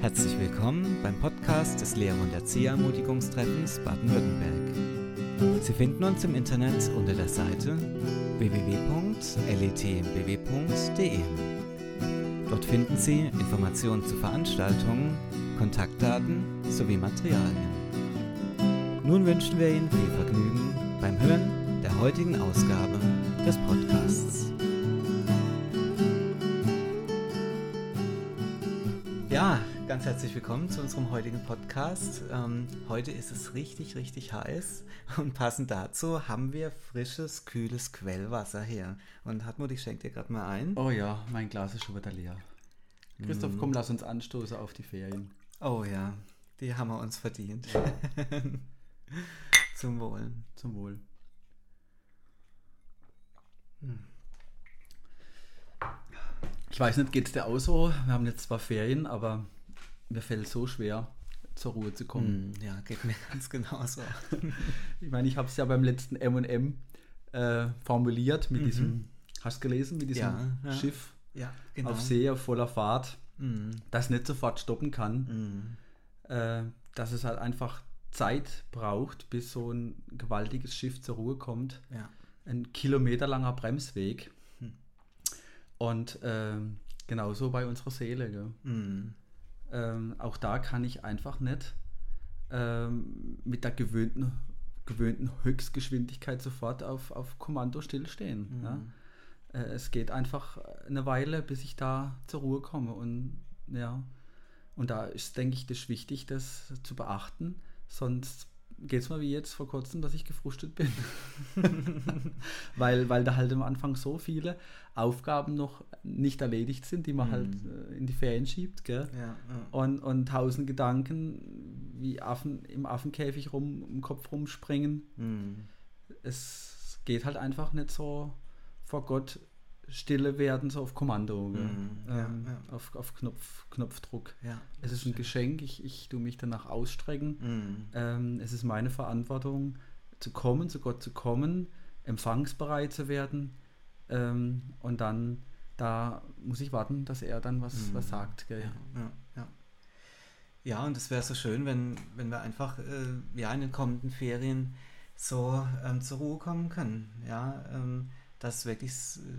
Herzlich willkommen beim Podcast des Lehrer- und Erzieherermutigungstreffens Baden-Württemberg. Sie finden uns im Internet unter der Seite www.letmbw.de. Dort finden Sie Informationen zu Veranstaltungen, Kontaktdaten sowie Materialien. Nun wünschen wir Ihnen viel Vergnügen beim Hören der heutigen Ausgabe des Podcasts. Ganz herzlich willkommen zu unserem heutigen Podcast. Ähm, heute ist es richtig, richtig heiß und passend dazu haben wir frisches, kühles Quellwasser hier. Und Hartmut, ich schenke dir gerade mal ein. Oh ja, mein Glas ist schon wieder leer. Christoph, komm, lass uns anstoßen auf die Ferien. Oh ja, die haben wir uns verdient. Zum Wohl. Zum Wohl. Ich weiß nicht, geht es dir auch so? Wir haben jetzt zwar Ferien, aber mir fällt so schwer, zur Ruhe zu kommen. Hm, ja, geht mir ganz genauso. Ich meine, ich habe es ja beim letzten M&M äh, formuliert mit diesem, hast du gelesen, mit diesem Ja, ja. Schiff Ja, genau. auf See auf voller Fahrt, Hm, das nicht sofort stoppen kann. hm, äh, dass es halt einfach Zeit braucht, bis so ein gewaltiges Schiff zur Ruhe kommt. Ein kilometerlanger Bremsweg. Hm. Und ähm, genauso bei unserer Seele. Gell? Hm, Ähm, auch da kann ich einfach nicht ähm, mit der gewöhnten, gewöhnten Höchstgeschwindigkeit sofort auf, auf Kommando stillstehen. Mhm. Ja? Äh, es geht einfach eine Weile, bis ich da zur Ruhe komme. Und ja, und da ist, denke ich, das wichtig, das zu beachten. Sonst geht es mir wie jetzt vor kurzem, dass ich gefrustet bin. weil, weil da halt am Anfang so viele Aufgaben noch nicht erledigt sind, die man Mhm. halt äh, in die Ferien schiebt. Gell? ja, ja. Und, und tausend Gedanken wie Affen im Affenkäfig rum, im Kopf rumspringen. Hm, Es geht halt einfach nicht so vor Gott stille werden, so auf Kommando? Mhm, ja, ähm, ja. Auf, auf Knopf, Knopfdruck. ja. Es ist ein Geschenk, ich, ich tue mich danach ausstrecken. Hm, Ähm, es ist meine Verantwortung, zu kommen, zu Gott zu kommen, empfangsbereit zu werden. Ähm, und dann, da muss ich warten, dass er dann was, Mhm. was sagt. Ja, ja, ja. Ja, und es wäre so schön, wenn, wenn wir einfach äh, ja, in den kommenden Ferien so ähm, zur Ruhe kommen können. Ja, ähm, dass es wirklich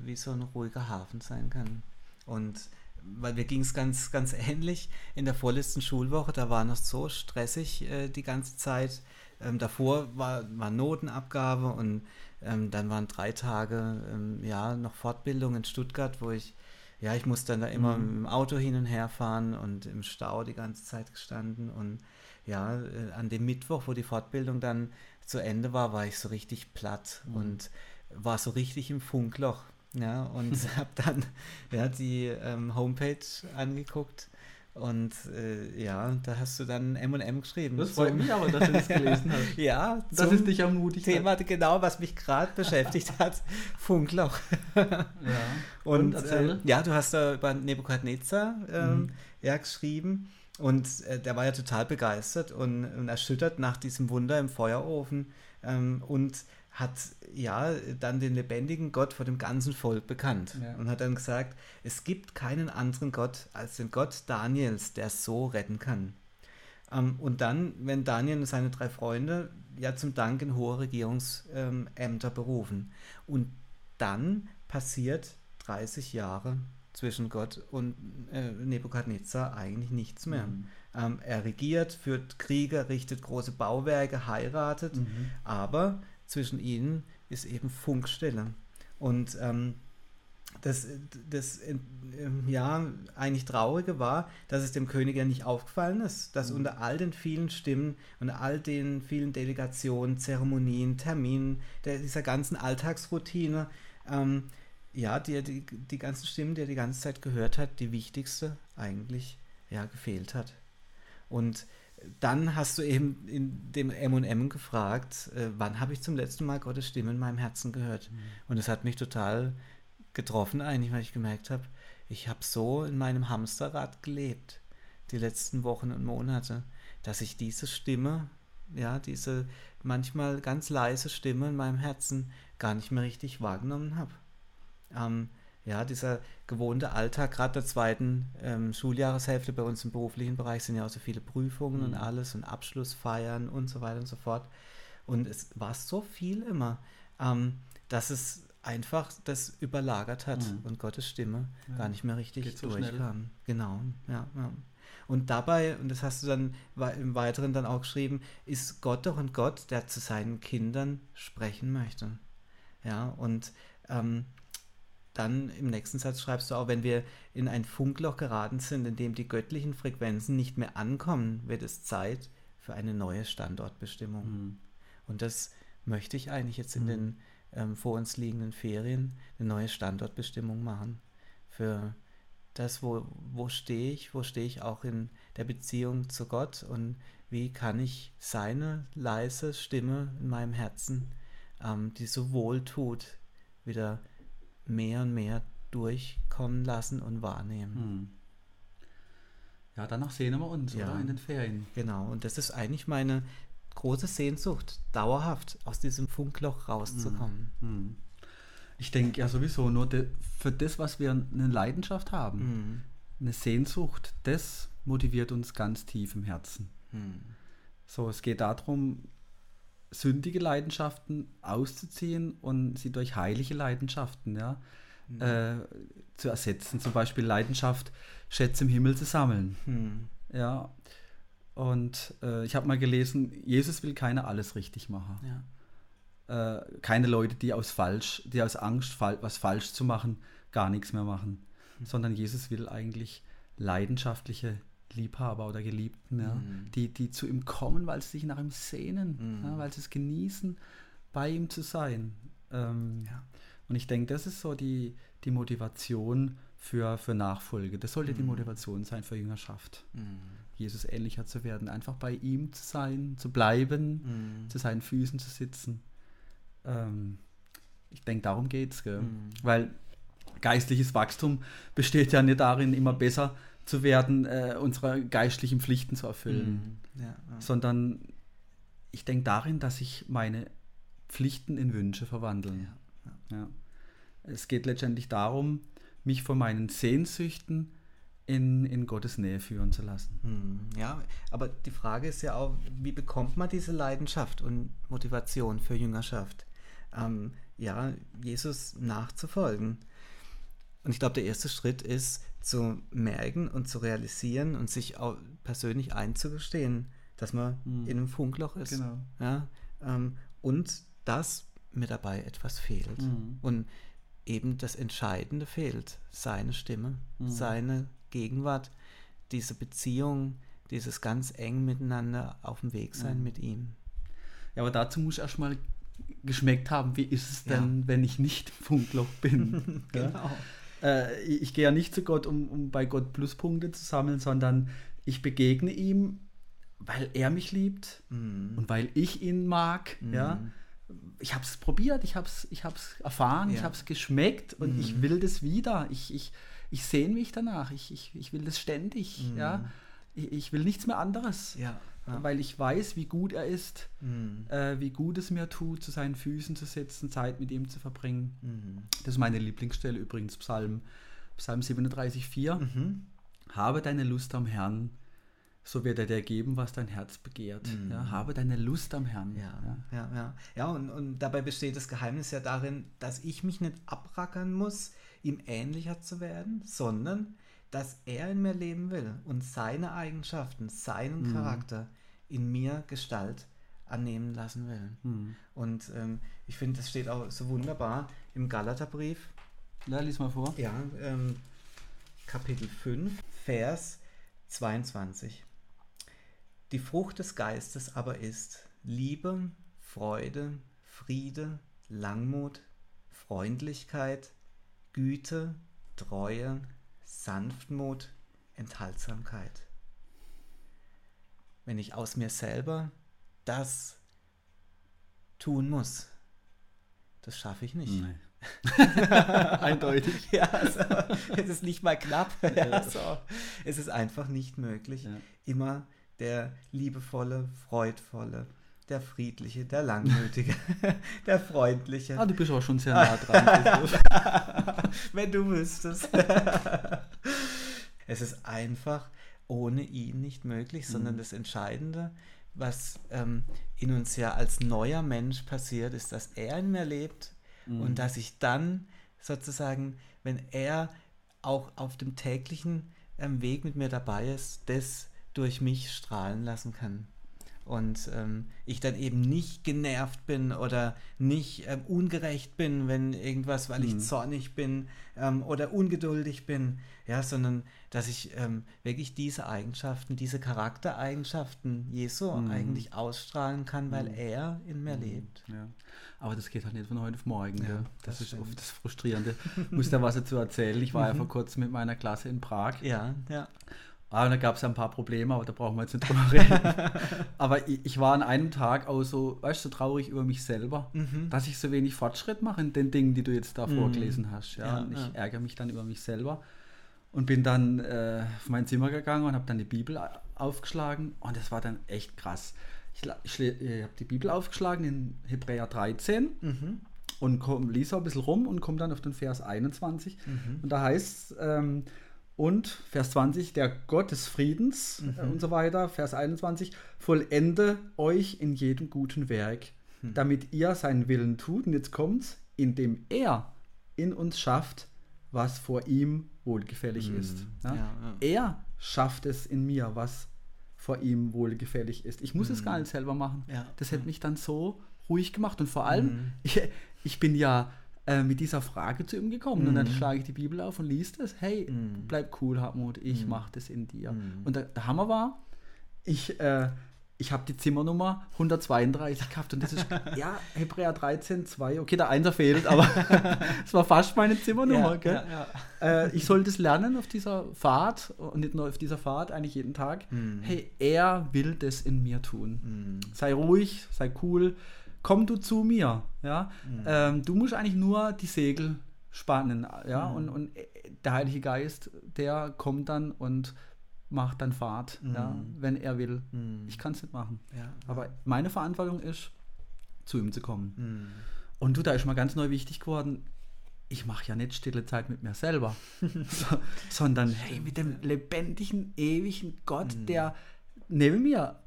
wie so ein ruhiger Hafen sein kann. Und weil mir ging es ganz, ganz ähnlich in der vorletzten Schulwoche, da war noch so stressig äh, die ganze Zeit. Ähm, davor war, war Notenabgabe und ähm, dann waren drei Tage ähm, ja, noch Fortbildung in Stuttgart, wo ich ja, ich musste dann da immer Mhm. dem Auto hin und her fahren und im Stau die ganze Zeit gestanden. Und ja, äh, an dem Mittwoch, wo die Fortbildung dann zu Ende war, war ich so richtig platt Mhm. und war so richtig im Funkloch. Ja, und habe dann ja, die ähm, Homepage angeguckt und äh, ja, da hast du dann M&M geschrieben. Das freut mich aber, dass du das gelesen hast. Ja, Das ist dich ermutigt. hat. Thema, genau, was mich gerade beschäftigt hat, Funkloch. Ja. Und, Und, äh, ja, du hast da über Nebukadnezar ähm, Mhm. ja, geschrieben und äh, der war ja total begeistert und, und erschüttert nach diesem Wunder im Feuerofen ähm, und hat ja dann den lebendigen Gott vor dem ganzen Volk bekannt Ja. und hat dann gesagt, es gibt keinen anderen Gott als den Gott Daniels, der so retten kann. Ähm, und dann, wenn Daniel und seine drei Freunde ja zum Dank in hohe Regierungsämter berufen. Und dann passiert 30 Jahre zwischen Gott und äh, Nebukadnezar eigentlich nichts mehr. Mhm. Ähm, er regiert, führt Kriege, richtet große Bauwerke, heiratet, Mhm. aber zwischen ihnen ist eben Funkstille. Und ähm, das, das ja, eigentlich Traurige war, dass es dem König ja nicht aufgefallen ist, dass Mhm. unter all den vielen Stimmen und all den vielen Delegationen, Zeremonien, Terminen, der, dieser ganzen Alltagsroutine, ähm, ja, die, die, die ganzen Stimmen, die er die ganze Zeit gehört hat, die wichtigste eigentlich ja, gefehlt hat. Und dann hast du eben in dem M&M gefragt, äh, wann habe ich zum letzten Mal Gottes Stimme in meinem Herzen gehört? Und es hat mich total getroffen eigentlich, weil ich gemerkt habe, ich habe so in meinem Hamsterrad gelebt, die letzten Wochen und Monate, dass ich diese Stimme, ja, diese manchmal ganz leise Stimme in meinem Herzen gar nicht mehr richtig wahrgenommen habe. Ähm, ja, dieser gewohnte Alltag, gerade der zweiten ähm, Schuljahreshälfte bei uns im beruflichen Bereich sind ja auch so viele Prüfungen mhm. und alles und Abschlussfeiern und so weiter und so fort. Und es war so viel immer, ähm, dass es einfach das überlagert hat mhm. und Gottes Stimme ja. gar nicht mehr richtig so durchkam. Genau, ja, ja. Und dabei, und das hast du dann im Weiteren dann auch geschrieben, ist Gott doch ein Gott, der zu seinen Kindern sprechen möchte. Ja, und ähm, dann im nächsten Satz schreibst du auch, wenn wir in ein Funkloch geraten sind, in dem die göttlichen Frequenzen nicht mehr ankommen, wird es Zeit für eine neue Standortbestimmung. Mhm. Und das möchte ich eigentlich jetzt in mhm. den ähm, vor uns liegenden Ferien eine neue Standortbestimmung machen. Für das, wo, wo stehe ich, wo stehe ich auch in der Beziehung zu Gott und wie kann ich seine leise Stimme in meinem Herzen, ähm, die so wohl tut, wieder mehr und mehr durchkommen lassen und wahrnehmen. Hm. Ja, danach sehen wir uns, ja, oder? In den Ferien. Genau, und das ist eigentlich meine große Sehnsucht, dauerhaft aus diesem Funkloch rauszukommen. Hm. hm. Ich denke ja sowieso nur de, für das, was wir eine Leidenschaft haben, hm. eine Sehnsucht, das motiviert uns ganz tief im Herzen. Hm. So, es geht darum, sündige Leidenschaften auszuziehen und sie durch heilige Leidenschaften ja, mhm. äh, zu ersetzen. Zum Beispiel Leidenschaft, Schätze im Himmel zu sammeln. Mhm. Ja. Und äh, ich habe mal gelesen, Jesus will keiner alles richtig machen. Ja. Äh, keine Leute, die aus falsch, die aus Angst, was falsch zu machen, gar nichts mehr machen. Mhm. Sondern Jesus will eigentlich leidenschaftliche Liebhaber oder Geliebten, ja, mhm. die, die zu ihm kommen, weil sie sich nach ihm sehnen, mhm. ja, weil sie es genießen, bei ihm zu sein. Ähm, ja. Und ich denke, das ist so die, die Motivation für, für Nachfolge. Das sollte mhm. die Motivation sein für Jüngerschaft. Mhm. Jesus ähnlicher zu werden, einfach bei ihm zu sein, zu bleiben, mhm. zu seinen Füßen zu sitzen. Ähm, ich denke, darum geht es. Mhm. Weil geistliches Wachstum besteht ja nicht darin, immer besser zu zu werden, äh, unsere geistlichen Pflichten zu erfüllen, mhm. ja, ja. sondern ich denke darin, dass sich meine Pflichten in Wünsche verwandeln. Ja, es geht letztendlich darum, mich von meinen Sehnsüchten in, in Gottes Nähe führen zu lassen. Mhm. Ja, aber die Frage ist ja auch, wie bekommt man diese Leidenschaft und Motivation für Jüngerschaft? Ähm, ja, Jesus nachzufolgen. Und ich glaube, der erste Schritt ist, zu merken und zu realisieren und sich auch persönlich einzugestehen, dass man mhm. in einem Funkloch ist. Genau. Ja, ähm, und dass mir dabei etwas fehlt. Mhm. Und eben das Entscheidende fehlt, seine Stimme, mhm. seine Gegenwart, diese Beziehung, dieses ganz eng miteinander auf dem Weg sein mit ihm. Ja, aber dazu muss ich erstmal geschmeckt haben, wie ist es denn, ja. wenn ich nicht im Funkloch bin? genau äh, ich gehe ja nicht zu Gott, um, um bei Gott Pluspunkte zu sammeln, sondern ich begegne ihm, weil er mich liebt mm. und weil ich ihn mag. Mm. Ja? Ich habe es probiert, ich habe es ich erfahren, ja. ich habe es geschmeckt und mm. ich will das wieder. Ich, ich, ich sehne mich danach, ich, ich, ich will das ständig. Ja? Ich, ich will nichts mehr anderes. Ja ja. weil ich weiß, wie gut er ist, mhm. äh, wie gut es mir tut, zu seinen Füßen zu sitzen, Zeit mit ihm zu verbringen. Mhm. Das ist meine Lieblingsstelle übrigens, Psalm, Psalm 37, 4. Mhm. Habe deine Lust am Herrn, so wird er dir geben, was dein Herz begehrt. Mhm. Ja, habe deine Lust am Herrn. Ja, ja, ja. Ja, ja und, und dabei besteht das Geheimnis ja darin, dass ich mich nicht abrackern muss, ihm ähnlicher zu werden, sondern dass er in mir leben will und seine Eigenschaften, seinen mhm. Charakter in mir Gestalt annehmen lassen will. Mhm. Und ähm, ich finde, das steht auch so wunderbar im Galaterbrief. Ja, lies mal vor. Ja, ähm, Kapitel 5, Vers 22. Die Frucht des Geistes aber ist Liebe, Freude, Friede, Langmut, Freundlichkeit, Güte, Treue, Sanftmut, Enthaltsamkeit. Wenn ich aus mir selber das tun muss, das schaffe ich nicht. Nee. Eindeutig. Ja, also, es ist nicht mal knapp. Ja, so. Es ist einfach nicht möglich, ja. immer der liebevolle, freudvolle, der Friedliche, der Langmütige, der Freundliche. Ah, du bist aber schon sehr nah dran. Wenn du wüsstest. es ist einfach ohne ihn nicht möglich, sondern mhm. das Entscheidende, was ähm, in uns ja als neuer Mensch passiert, ist, dass er in mir lebt mhm. und dass ich dann sozusagen, wenn er auch auf dem täglichen ähm, Weg mit mir dabei ist, das durch mich strahlen lassen kann und ähm, ich dann eben nicht genervt bin oder nicht ähm, ungerecht bin, wenn irgendwas, weil ich mhm. zornig bin ähm, oder ungeduldig bin, ja, sondern dass ich ähm, wirklich diese Eigenschaften, diese Charaktereigenschaften Jesu mhm. eigentlich ausstrahlen kann, weil mhm. er in mir mhm. lebt. Ja. Aber das geht halt nicht von heute auf morgen. Ja, das, das, ist oft das Frustrierende. Muss da was dazu erzählen. Ich war ja mhm. vor kurzem mit meiner Klasse in Prag. Ja, ja. Ah, da gab es ja ein paar Probleme, aber da brauchen wir jetzt nicht drüber reden. aber ich, ich, war an einem Tag auch so, weißt du, so traurig über mich selber, mhm. dass ich so wenig Fortschritt mache in den Dingen, die du jetzt da mhm. vorgelesen hast. Ja? ja ich ja. ärgere mich dann über mich selber und bin dann äh, auf mein Zimmer gegangen und habe dann die Bibel aufgeschlagen und das war dann echt krass. Ich, ich, ich habe die Bibel aufgeschlagen in Hebräer 13 mhm. und komm, lies auch ein bisschen rum und komme dann auf den Vers 21 mhm. und da heißt es, ähm, und Vers 20, der Gott des Friedens mhm. und so weiter. Vers 21, vollende euch in jedem guten Werk, mhm. damit ihr seinen Willen tut. Und jetzt kommt's, indem er in uns schafft, was vor ihm wohlgefällig mhm. ist. Ja? Ja, ja. Er schafft es in mir, was vor ihm wohlgefällig ist. Ich muss es gar mhm. nicht selber machen. Das hätte mich dann so ruhig gemacht. Und vor allem, mhm. ich, ich bin ja äh, mit dieser Frage zu ihm gekommen. Mm. Und dann mhm. schlage ich die Bibel auf und liest es. Hey, mm. bleib cool, Hartmut, ich mm. mache das in dir. Mm. Und der, der, Hammer war, ich, äh, ich habe die Zimmernummer 132 gehabt und das ist, ja, Hebräer 13, 2, okay, der Einser fehlt, aber es war fast meine Zimmernummer. Ja, ja, ja. Äh, ich soll das lernen auf dieser Fahrt und nicht nur auf dieser Fahrt, eigentlich jeden Tag. Mm. Hey, er will das in mir tun. Sei ruhig, sei cool, komm du zu mir. Ja? Mhm. Ähm, du musst eigentlich nur die Segel spannen. Ja? Mhm. Und, und der Heilige Geist, der kommt dann und macht dann Fahrt, mhm. ja? wenn er will. Mhm. Ich kann es nicht machen. Ja. Aber meine Verantwortung ist, zu ihm zu kommen. Mhm. Und du, da ist mal ganz neu wichtig geworden, ich mache ja nicht stille Zeit mit mir selber, so, sondern hey, mit dem lebendigen, ewigen Gott, mhm. der neben mir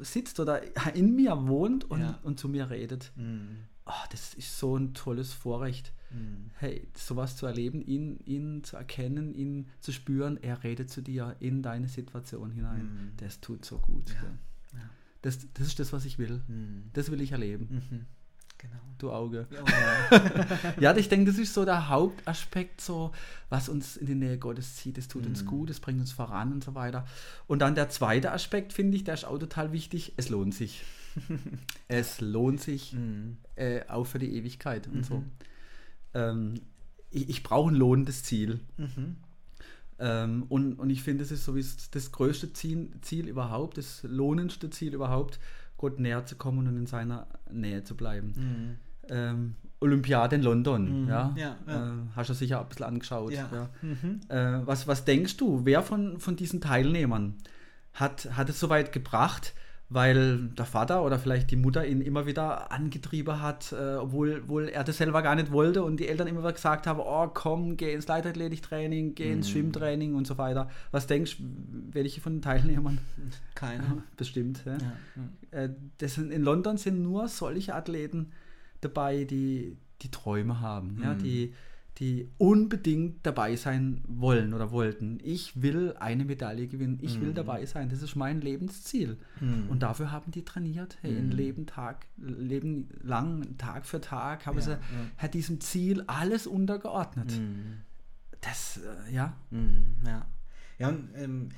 sitzt oder in mir wohnt und, ja. und zu mir redet. Mhm. Oh, das ist so ein tolles Vorrecht. Mhm. Hey, sowas zu erleben, ihn, ihn zu erkennen, ihn zu spüren, er redet zu dir in deine Situation hinein. Mhm. Das tut so gut. Ja. Ja. Das, das ist das, was ich will. Mhm. Das will ich erleben. Mhm. Genau. Du Auge. Ja, ja ich denke, das ist so der Hauptaspekt, so, was uns in die Nähe Gottes zieht. Es tut mm. uns mhm. gut, es bringt uns voran und so weiter. Und dann der zweite Aspekt, finde ich, der ist auch total wichtig. Es lohnt sich. es lohnt sich mm. äh, auch für die Ewigkeit und mm so. Mhm. Ähm, ich, ich brauche ein lohnendes Ziel. -hmm. Ähm, und, und ich finde, das ist so wie das größte Ziel, Ziel überhaupt, das lohnendste Ziel überhaupt, Gott näher zu kommen und in seiner Nähe zu bleiben. Mhm. Ähm, Olympiade in London, mhm. ja, ja, ja. Äh, hast du sicher ein bisschen angeschaut. Ja. Mhm. Äh, was, was denkst du, wer von, von diesen Teilnehmern hat, hat es so weit gebracht, weil der Vater oder vielleicht die Mutter ihn immer wieder angetrieben hat, äh, obwohl, obwohl er das selber gar nicht wollte und die Eltern immer wieder gesagt haben, oh komm, geh ins Leichtathletiktraining, geh ins mhm. Schwimmtraining und so weiter. Was denkst du, welche von den Teilnehmern? Keine. Ja, bestimmt. Ja. Ja, äh, das sind, in London sind nur solche Athleten dabei, die, die Träume haben, mhm. ja, die, die unbedingt dabei sein wollen oder wollten. Ich will eine Medaille gewinnen, ich mhm. will dabei sein, das ist mein Lebensziel. Mhm. Und dafür haben die trainiert, hey, mhm. ein Leben, Tag, Leben lang, Tag für Tag, haben ja, sie ja. hat diesem Ziel alles untergeordnet. Mhm. Das, äh, ja. Mhm, ja. Ja, und ähm,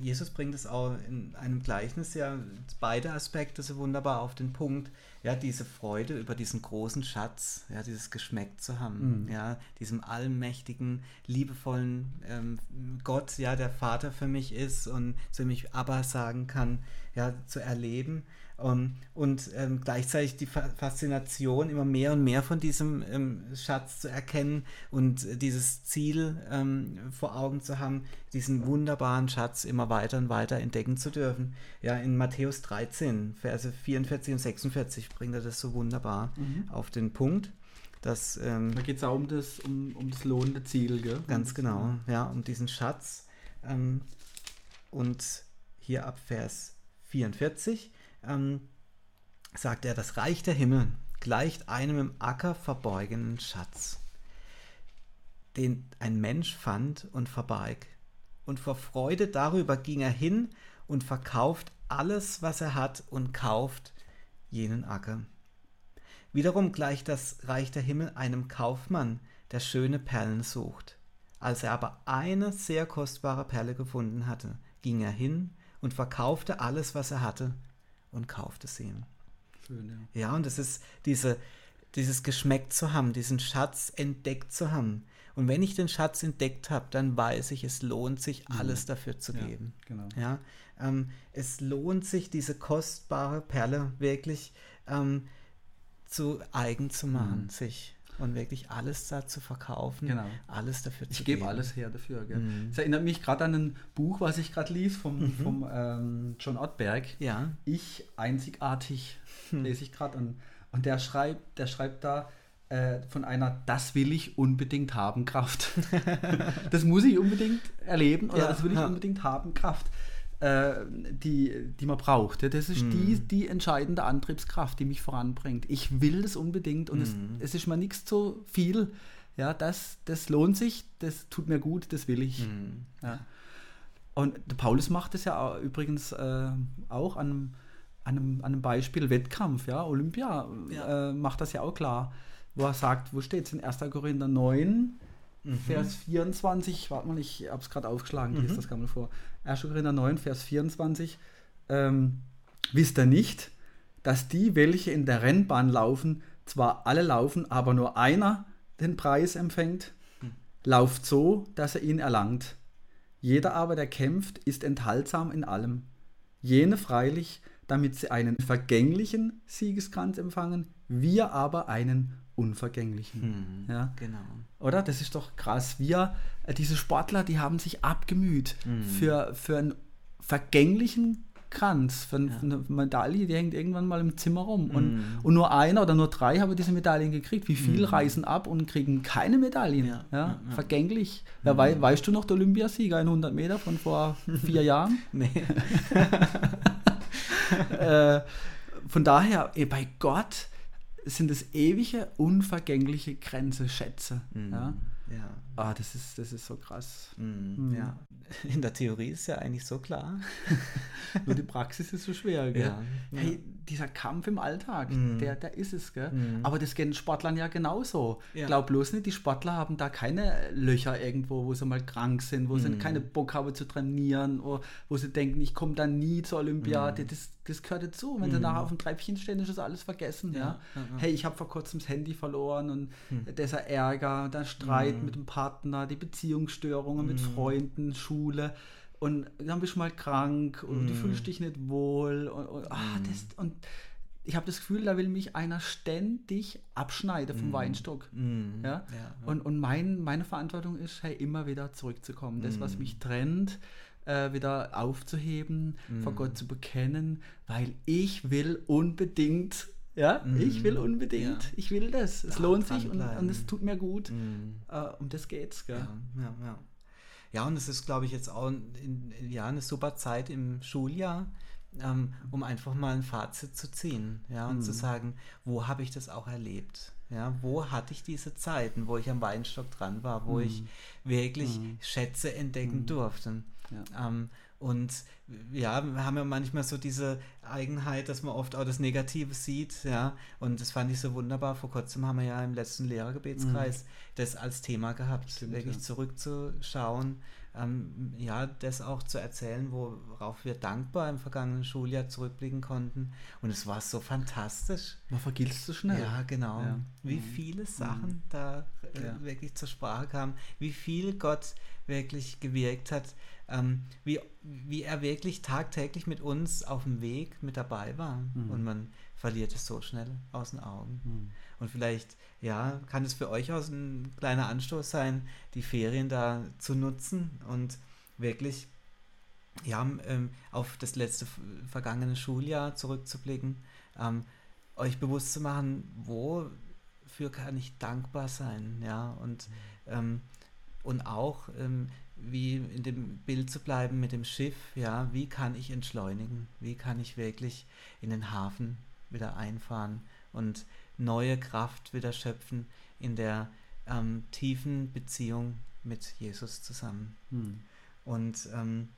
Jesus bringt es auch in einem Gleichnis ja beide Aspekte so wunderbar auf den Punkt. Ja, diese Freude über diesen großen Schatz, ja, dieses Geschmeckt zu haben, mhm. ja, diesem allmächtigen, liebevollen ähm, Gott, ja, der Vater für mich ist und zu dem ich aber sagen kann, ja, zu erleben. Ähm, und ähm, gleichzeitig die Faszination, immer mehr und mehr von diesem ähm, Schatz zu erkennen und äh, dieses Ziel vor Augen zu haben, diesen wunderbaren Schatz immer weiter und weiter entdecken zu dürfen. Ja, in Matthäus 13, Verse 44 und 46 bringt er das so wunderbar mhm. auf den Punkt. Dass, ähm, da geht es auch um das, um, um das lohnende Ziel, gell? Ganz genau, ja, um diesen Schatz. Ähm, und hier ab Vers 44 ähm, sagt er, das Reich der Himmel gleicht einem im Acker verborgenen Schatz, den ein Mensch fand und verbarg. Und vor Freude darüber ging er hin und verkauft alles, was er hat, und kauft jenen Acker. Wiederum gleicht das Reich der Himmel einem Kaufmann, der schöne Perlen sucht. Als er aber eine sehr kostbare Perle gefunden hatte, ging er hin und verkaufte alles, was er hatte, und kaufte sie. Schön, ja. ja, und es ist diese, dieses Geschmeckt zu haben, diesen Schatz entdeckt zu haben. Und wenn ich den Schatz entdeckt habe, dann weiß ich, es lohnt sich, mhm. alles dafür zu ja, geben. Genau. Ja, ähm, es lohnt sich, diese kostbare Perle wirklich ähm, zu eigen zu machen, mhm. sich und wirklich alles da zu verkaufen, genau. alles dafür zu Ich gebe alles her dafür. Mhm. Das erinnert mich gerade an ein Buch, was ich gerade lief vom, mhm. vom ähm, John Ottberg. Ja. Ich einzigartig hm. lese ich gerade und, und der schreibt, der schreibt da äh, von einer Das will ich unbedingt haben Kraft. das muss ich unbedingt erleben oder ja, das will ich ja. unbedingt haben Kraft äh, die, die man braucht. Das ist mm. die, die entscheidende Antriebskraft, die mich voranbringt. Ich will das unbedingt und mm. es, mhm. es ist mir nichts zu viel. Ja, das, das lohnt sich, das tut mir gut, das will ich. Mm. Ja. Und der Paulus macht es ja übrigens äh, auch an, an, einem, an einem Beispiel Wettkampf, ja, Olympia ja. Äh, macht das ja auch klar, wo er sagt, wo steht es in 1. Korinther 9, mhm. Vers 24, warte mal, ich habe es gerade aufgeschlagen, mhm. das kam mir vor. 1. Korinther 9, Vers 24. Ähm, wisst ihr nicht, dass die, welche in der Rennbahn laufen, zwar alle laufen, aber nur einer den Preis empfängt? Mhm. Lauft so, dass er ihn erlangt. Jeder aber, der kämpft, ist enthaltsam in allem. Jene freilich, damit sie einen vergänglichen Siegeskranz empfangen, wir aber einen unvergänglichen. Mhm, ja? Genau. Oder? Das ist doch krass. Wir, äh, diese Sportler, die haben sich abgemüht mhm. für, für einen vergänglichen Kranz, für, ja. eine Medaille, die hängt irgendwann mal im Zimmer rum. Und, mhm. und nur einer oder nur drei haben diese Medaillen gekriegt. Wie viele mhm. reisen ab und kriegen keine Medaillen? Ja. ja? Vergänglich. Ja, wei weißt du noch, der Olympiasieger in 100 Meter von vor vier Jahren? Nee. äh, von daher, ey, bei Gott, sind es ewige, unvergängliche Grenze, Schätze. Mhm. Ja? Ja. Ah, das ist, das ist so krass. Mhm. Mhm. Ja. In der Theorie ist ja eigentlich so klar. Nur die Praxis ist so schwer, gell? Ja. Hey, dieser Kampf im Alltag, mhm. der, der ist es, gell? Mhm. Aber das geht Sportlern ja genauso. Ja. Glaub bloß nicht, die Sportler haben da keine Löcher irgendwo, wo sie mal krank sind, wo mhm. sie keine Bock haben zu trainieren, wo, wo sie denken, ich komme da nie zur Olympiade. Mhm. Das, das gehört dazu. Wenn sie nachher auf dem Treppchen stehen, ist das alles vergessen, ja? ja? Hey, ich habe vor kurzem das Handy verloren und mhm. dieser Ärger, der Streit mhm. mit dem Partner, die Beziehungsstörungen mit Freunden, Schule und dann bist du mal krank und du fühlst dich nicht wohl und, und, ah, mm. das, und ich habe das Gefühl, da will mich einer ständig abschneiden vom. Weinstock. Ja? ja? Und, und mein, meine Verantwortung ist, hey, immer wieder zurückzukommen. Das, was mich trennt, äh, wieder aufzuheben, vor mm. Gott zu bekennen, weil ich will unbedingt ja, mm. ich will unbedingt, ja. ich will das. Es ja, lohnt sich und, und, es tut mir gut. Mm. Uh, um das geht's, gell? Ja, ja, ja. Ja, und es ist, glaube ich, jetzt auch in, ja, eine super Zeit im Schuljahr, ähm, um einfach mal ein Fazit zu ziehen, ja, und mhm. zu sagen, wo habe ich das auch erlebt? Ja, wo hatte ich diese Zeiten, wo ich am Weinstock dran war, wo mhm. ich wirklich mhm. Schätze entdecken mhm. durfte? Ja. Ähm, und ja, wir haben ja manchmal so diese Eigenheit, dass man oft auch das Negative sieht, ja. Und das fand ich so wunderbar. Vor kurzem haben wir ja im letzten Lehrergebetskreis mhm. das als Thema gehabt, Stimmt, wirklich ja. zurückzuschauen, ähm, ja, das auch zu erzählen, worauf wir dankbar im vergangenen Schuljahr zurückblicken konnten. Und es war so fantastisch. Man vergisst so schnell. Ja, genau. Ja. Wie mhm. viele Sachen mhm. da äh, ja. wirklich zur Sprache kamen, wie viel Gott wirklich gewirkt hat, ähm, wie, wie er wirklich wirklich tagtäglich mit uns auf dem Weg mit dabei war. Mhm. Und man verliert es so schnell aus den Augen. Mhm. Und vielleicht, ja, kann es für euch auch ein kleiner Anstoß sein, die Ferien da zu nutzen und wirklich ja, ähm, auf das letzte vergangene Schuljahr zurückzublicken, ähm, euch bewusst zu machen, wofür kann ich dankbar sein, ja, und, ähm, und auch, ähm, wie in dem Bild zu bleiben mit dem Schiff, ja, wie kann ich entschleunigen, wie kann ich wirklich in den Hafen wieder einfahren und neue Kraft wieder schöpfen in der ähm, tiefen Beziehung mit Jesus zusammen. Mhm. Und ähm,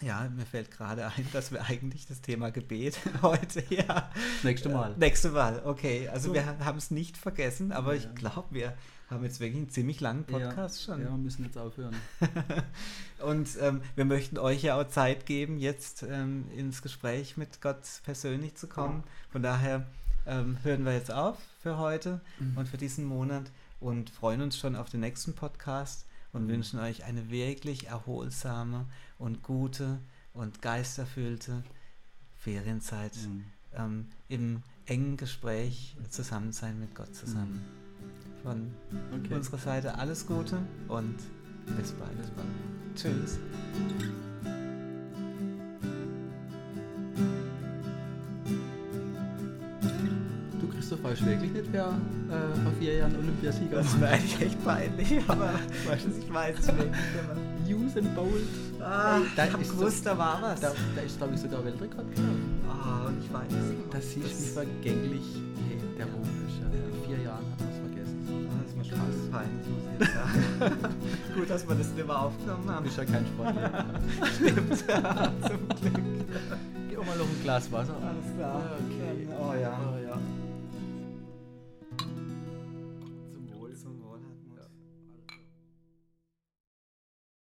ja, mir fällt gerade ein, dass wir eigentlich das Thema Gebet heute, ja. Nächste Mal. Äh, nächste Mal, okay. Also So. wir ha- haben es nicht vergessen, aber Ja. ich glaube, wir haben jetzt wirklich einen ziemlich langen Podcast schon. Ja, wir müssen jetzt aufhören. Und ähm, wir möchten euch ja auch Zeit geben, jetzt ähm, ins Gespräch mit Gott persönlich zu kommen. Von daher ähm, hören wir jetzt auf für heute und für diesen Monat und freuen uns schon auf den nächsten Podcast und Mhm. wünschen euch eine wirklich erholsame und gute und geisterfüllte Ferienzeit Mhm. ähm, im engen Gespräch zusammen sein mit Gott zusammen. Von Okay. unserer Seite alles Gute und bis bald. Bis bald. Tschüss. Christoph weißt wirklich nicht, wer äh, vor vier Jahren Olympiasieger Das war. wäre eigentlich echt peinlich, aber du, ich weiß es wirklich. Usain Bolt. Ah, Da ich hab ist gewusst, da war was. Da, da ist, glaube ich, sogar Weltrekord gelaufen. Ah, und ich weiß. Das siehst du, wie vergänglich hey, der Ruhm ist. Ja. In vier Jahren hat er es vergessen. Ah, Das ist mir schon fast peinlich, muss ich jetzt sagen. Gut, dass wir das nicht mehr aufgenommen Du haben. bist ja kein Sportler. Stimmt, ja, zum Glück. Geh auch mal noch ein Glas Wasser. Alles klar. Okay. Oh ja. Oh, ja.